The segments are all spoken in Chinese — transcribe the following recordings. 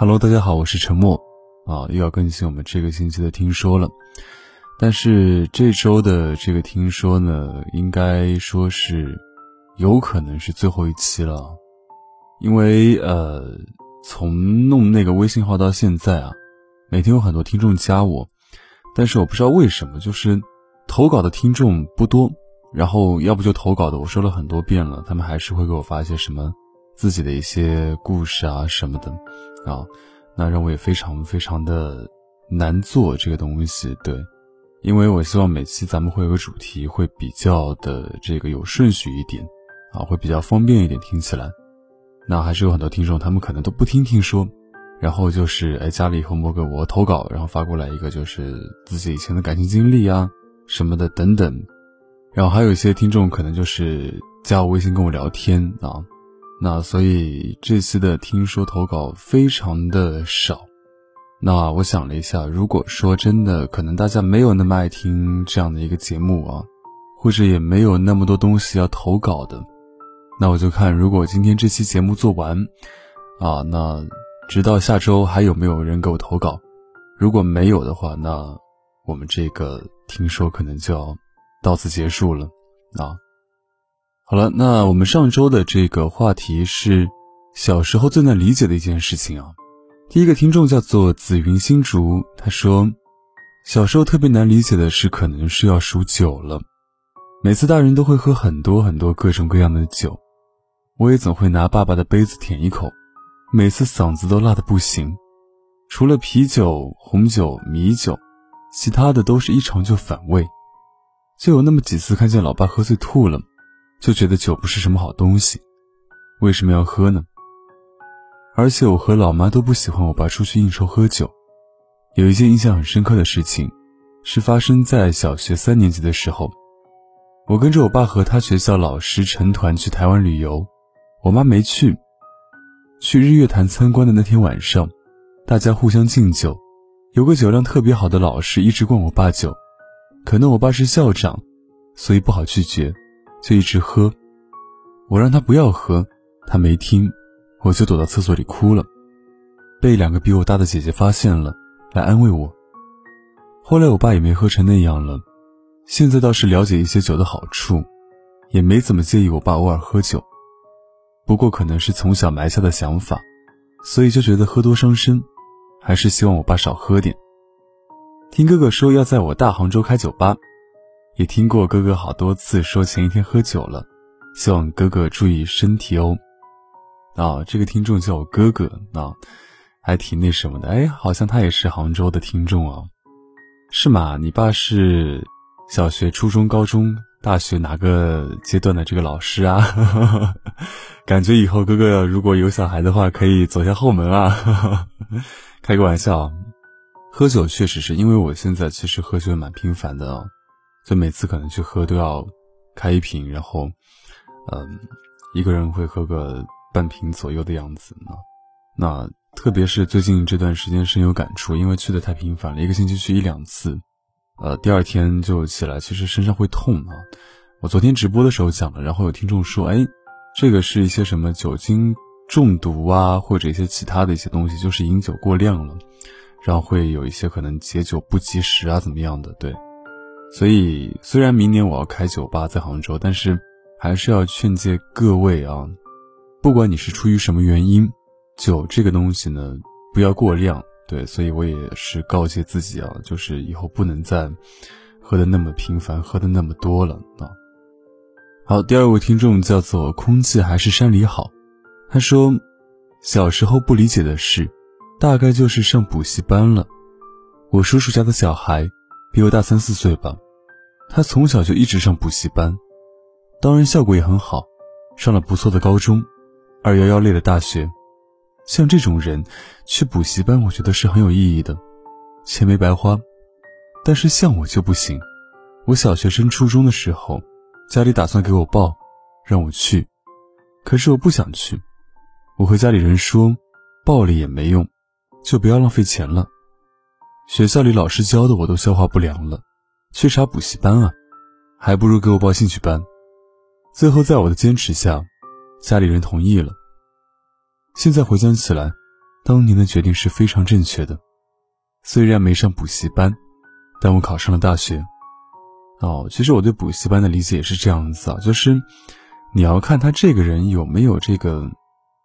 Hello，大家好，我是陈默啊，又要更新我们这个星期的听说了。但是这周的这个听说呢，应该说是有可能是最后一期了，因为呃，从弄那个微信号到现在啊，每天有很多听众加我，但是我不知道为什么，就是投稿的听众不多，然后要不就投稿的我说了很多遍了，他们还是会给我发一些什么。自己的一些故事啊什么的，啊，那让我也非常非常的难做这个东西，对，因为我希望每期咱们会有个主题，会比较的这个有顺序一点，啊，会比较方便一点听起来。那还是有很多听众，他们可能都不听听说，然后就是哎加了以后某个我投稿，然后发过来一个就是自己以前的感情经历啊什么的等等，然后还有一些听众可能就是加我微信跟我聊天啊。那所以这期的听说投稿非常的少，那我想了一下，如果说真的可能大家没有那么爱听这样的一个节目啊，或者也没有那么多东西要投稿的，那我就看如果今天这期节目做完，啊，那直到下周还有没有人给我投稿？如果没有的话，那我们这个听说可能就要到此结束了，啊。好了，那我们上周的这个话题是小时候最难理解的一件事情啊。第一个听众叫做紫云新竹，他说，小时候特别难理解的是，可能是要数酒了。每次大人都会喝很多很多各种各样的酒，我也总会拿爸爸的杯子舔一口，每次嗓子都辣得不行。除了啤酒、红酒、米酒，其他的都是一尝就反胃。就有那么几次看见老爸喝醉吐了。就觉得酒不是什么好东西，为什么要喝呢？而且我和老妈都不喜欢我爸出去应酬喝酒。有一件印象很深刻的事情，是发生在小学三年级的时候，我跟着我爸和他学校老师成团去台湾旅游，我妈没去。去日月潭参观的那天晚上，大家互相敬酒，有个酒量特别好的老师一直灌我爸酒，可能我爸是校长，所以不好拒绝。就一直喝，我让他不要喝，他没听，我就躲到厕所里哭了，被两个比我大的姐姐发现了，来安慰我。后来我爸也没喝成那样了，现在倒是了解一些酒的好处，也没怎么介意我爸偶尔喝酒。不过可能是从小埋下的想法，所以就觉得喝多伤身，还是希望我爸少喝点。听哥哥说要在我大杭州开酒吧。也听过哥哥好多次说前一天喝酒了，希望哥哥注意身体哦。啊，这个听众叫我哥哥，啊，还挺那什么的。哎，好像他也是杭州的听众啊，是吗？你爸是小学、初中、高中、大学哪个阶段的这个老师啊？感觉以后哥哥如果有小孩的话，可以走下后门啊。开个玩笑，喝酒确实是因为我现在其实喝酒蛮频繁的哦就每次可能去喝都要开一瓶，然后，嗯，一个人会喝个半瓶左右的样子呢。那特别是最近这段时间深有感触，因为去的太频繁了，一个星期去一两次，呃，第二天就起来，其实身上会痛啊。我昨天直播的时候讲了，然后有听众说，哎，这个是一些什么酒精中毒啊，或者一些其他的一些东西，就是饮酒过量了，然后会有一些可能解酒不及时啊，怎么样的？对。所以，虽然明年我要开酒吧在杭州，但是还是要劝诫各位啊，不管你是出于什么原因，酒这个东西呢，不要过量。对，所以我也是告诫自己啊，就是以后不能再喝的那么频繁，喝的那么多了啊。好，第二位听众叫做空气还是山里好，他说，小时候不理解的事，大概就是上补习班了。我叔叔家的小孩。比我大三四岁吧，他从小就一直上补习班，当然效果也很好，上了不错的高中，二幺幺类的大学。像这种人去补习班，我觉得是很有意义的，钱没白花。但是像我就不行，我小学升初中的时候，家里打算给我报，让我去，可是我不想去，我和家里人说，报了也没用，就不要浪费钱了。学校里老师教的我都消化不良了，去啥补习班啊？还不如给我报兴趣班。最后在我的坚持下，家里人同意了。现在回想起来，当年的决定是非常正确的。虽然没上补习班，但我考上了大学。哦，其实我对补习班的理解也是这样子啊，就是你要看他这个人有没有这个，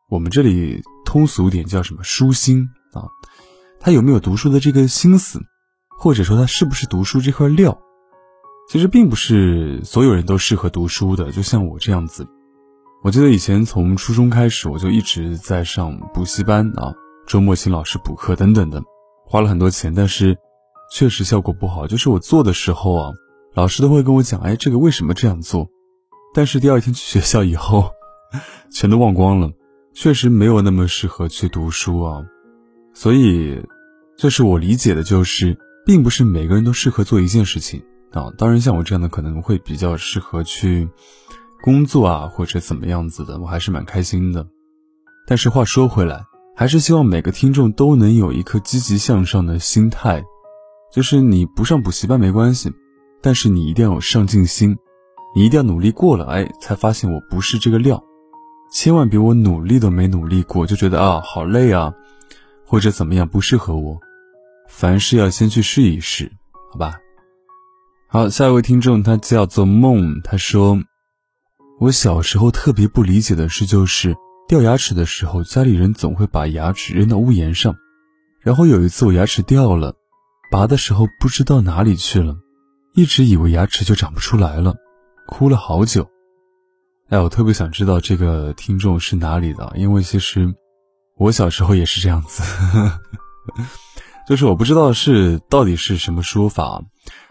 我们这里通俗点叫什么书心啊，他有没有读书的这个心思，或者说他是不是读书这块料。其实并不是所有人都适合读书的，就像我这样子。我记得以前从初中开始，我就一直在上补习班啊，周末请老师补课等等的，花了很多钱，但是确实效果不好。就是我做的时候啊，老师都会跟我讲，哎，这个为什么这样做？但是第二天去学校以后，全都忘光了，确实没有那么适合去读书啊。所以，这是我理解的，就是并不是每个人都适合做一件事情啊。当然，像我这样的可能会比较适合去。工作啊，或者怎么样子的，我还是蛮开心的。但是话说回来，还是希望每个听众都能有一颗积极向上的心态。就是你不上补习班没关系，但是你一定要有上进心，你一定要努力过了，哎，才发现我不是这个料。千万别我努力都没努力过，就觉得啊好累啊，或者怎么样不适合我。凡事要先去试一试，好吧？好，下一位听众他叫做梦，他说。我小时候特别不理解的事就是掉牙齿的时候，家里人总会把牙齿扔到屋檐上。然后有一次我牙齿掉了，拔的时候不知道哪里去了，一直以为牙齿就长不出来了，哭了好久。哎，我特别想知道这个听众是哪里的，因为其实我小时候也是这样子，就是我不知道是到底是什么说法，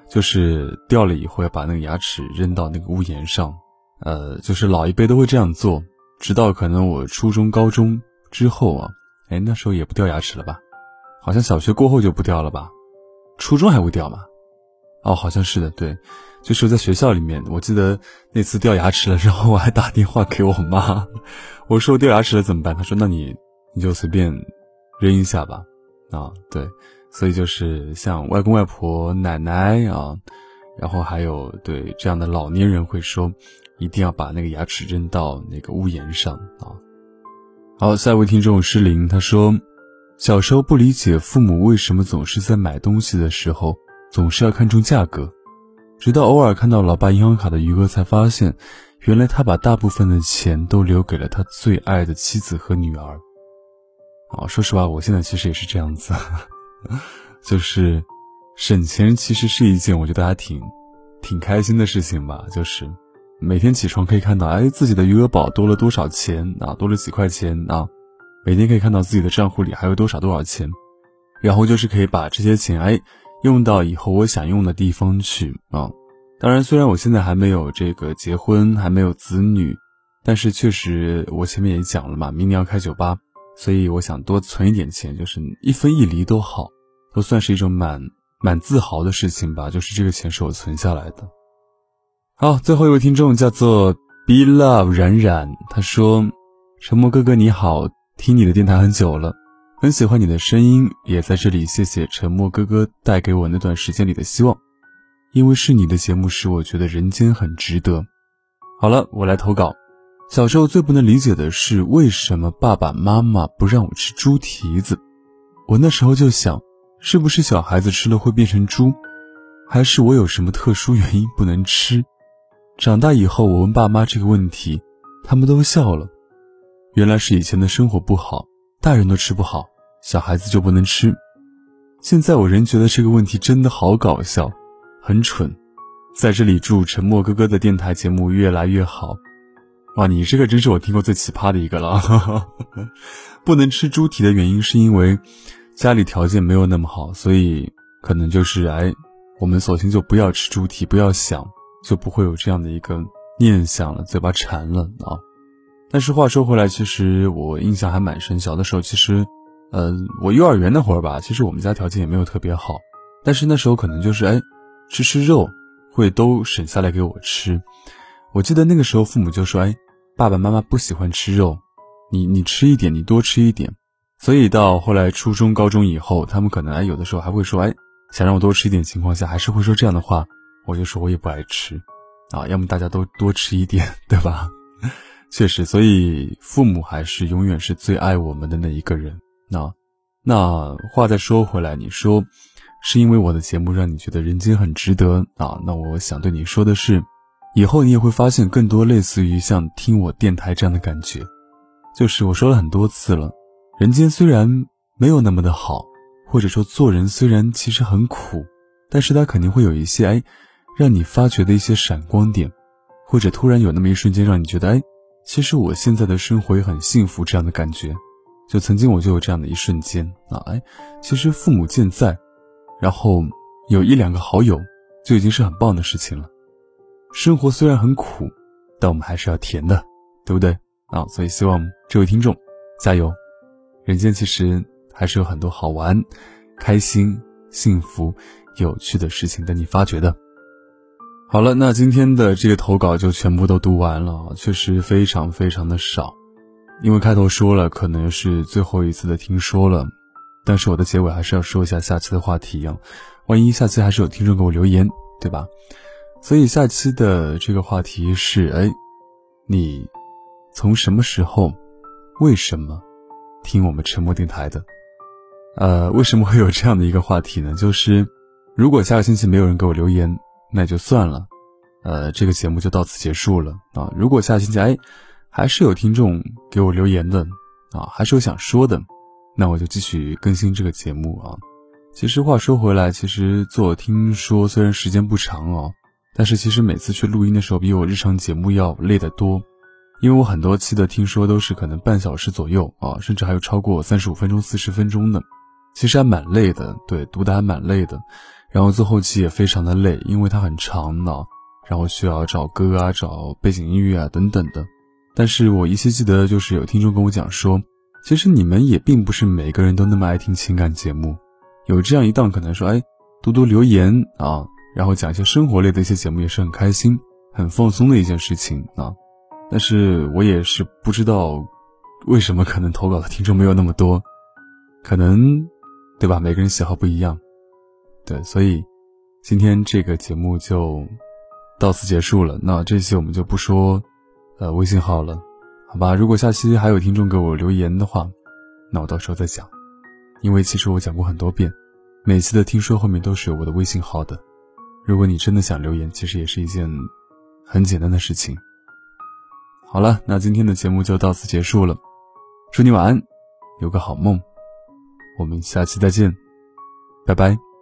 就是掉了以后要把那个牙齿扔到那个屋檐上。呃，就是老一辈都会这样做，直到可能我初中、高中之后啊，哎，那时候也不掉牙齿了吧？好像小学过后就不掉了吧？初中还会掉吗？哦，好像是的，对，就是在学校里面，我记得那次掉牙齿了，然后我还打电话给我妈，我说掉牙齿了怎么办？她说那你你就随便扔一下吧。啊，对，所以就是像外公外婆、奶奶啊，然后还有对这样的老年人会说。一定要把那个牙齿扔到那个屋檐上啊！好，下一位听众诗林他说，小时候不理解父母为什么总是在买东西的时候总是要看重价格，直到偶尔看到老爸银行卡的余额，才发现，原来他把大部分的钱都留给了他最爱的妻子和女儿。啊，说实话，我现在其实也是这样子，就是省钱其实是一件我觉得还挺挺开心的事情吧，就是。每天起床可以看到，哎，自己的余额宝多了多少钱啊？多了几块钱啊？每天可以看到自己的账户里还有多少多少钱，然后就是可以把这些钱，哎，用到以后我想用的地方去啊。当然，虽然我现在还没有这个结婚，还没有子女，但是确实我前面也讲了嘛，明年要开酒吧，所以我想多存一点钱，就是一分一厘都好，都算是一种蛮蛮自豪的事情吧。就是这个钱是我存下来的。好，最后一位听众叫做 Be Love 冉冉，他说：“沉默哥哥你好，听你的电台很久了，很喜欢你的声音，也在这里谢谢沉默哥哥带给我那段时间里的希望，因为是你的节目使我觉得人间很值得。”好了，我来投稿。小时候最不能理解的是为什么爸爸妈妈不让我吃猪蹄子，我那时候就想，是不是小孩子吃了会变成猪，还是我有什么特殊原因不能吃？长大以后，我问爸妈这个问题，他们都笑了。原来是以前的生活不好，大人都吃不好，小孩子就不能吃。现在我仍觉得这个问题真的好搞笑，很蠢。在这里祝沉默哥哥的电台节目越来越好。哇，你这个真是我听过最奇葩的一个了。不能吃猪蹄的原因是因为家里条件没有那么好，所以可能就是哎，我们索性就不要吃猪蹄，不要想。就不会有这样的一个念想了，嘴巴馋了啊！但是话说回来，其实我印象还蛮深。小的时候，其实，呃，我幼儿园那会儿吧，其实我们家条件也没有特别好，但是那时候可能就是哎，吃吃肉会都省下来给我吃。我记得那个时候父母就说：“哎，爸爸妈妈不喜欢吃肉，你你吃一点，你多吃一点。”所以到后来初中、高中以后，他们可能哎有的时候还会说：“哎，想让我多吃一点。”情况下还是会说这样的话。我就说，我也不爱吃，啊，要么大家都多吃一点，对吧？确实，所以父母还是永远是最爱我们的那一个人。那那话再说回来，你说是因为我的节目让你觉得人间很值得啊？那我想对你说的是，以后你也会发现更多类似于像听我电台这样的感觉。就是我说了很多次了，人间虽然没有那么的好，或者说做人虽然其实很苦，但是它肯定会有一些哎，让你发觉的一些闪光点，或者突然有那么一瞬间让你觉得哎，其实我现在的生活也很幸福这样的感觉。就曾经我就有这样的一瞬间啊，哎，其实父母健在，然后有一两个好友，就已经是很棒的事情了。生活虽然很苦，但我们还是要甜的，对不对啊？所以希望这位听众加油，人间其实还是有很多好玩、开心、幸福、有趣的事情等你发掘的。好了，那今天的这个投稿就全部都读完了，确实非常非常的少。因为开头说了，可能是最后一次的听说了，但是我的结尾还是要说一下下期的话题啊，万一下期还是有听众给我留言，对吧？所以下期的这个话题是：哎，你从什么时候、为什么听我们沉默电台的？呃，为什么会有这样的一个话题呢？就是如果下个星期没有人给我留言，那就算了，呃，这个节目就到此结束了啊。如果下个星期哎。还是有听众给我留言的啊，还是有想说的，那我就继续更新这个节目啊。其实话说回来，其实做听说虽然时间不长哦，但是其实每次去录音的时候比我日常节目要累得多，因为我很多期的听说都是可能半小时左右啊，甚至还有超过三十五分钟、四十分钟的，其实还蛮累的，对，读的还蛮累的。然后做后期也非常的累，因为它很长呢，然后需要找歌啊、找背景音乐啊等等的。但是我依稀记得，就是有听众跟我讲说，其实你们也并不是每个人都那么爱听情感节目，有这样一档可能说，哎，读读留言啊，然后讲一些生活类的一些节目，也是很开心、很放松的一件事情啊。但是我也是不知道，为什么可能投稿的听众没有那么多，可能，对吧？每个人喜好不一样，对，所以今天这个节目就到此结束了。那这期我们就不说。呃，微信号了，好吧。如果下期还有听众给我留言的话，那我到时候再讲。因为其实我讲过很多遍，每次的听说后面都是有我的微信号的。如果你真的想留言，其实也是一件很简单的事情。好了，那今天的节目就到此结束了。祝你晚安，有个好梦。我们下期再见，拜拜。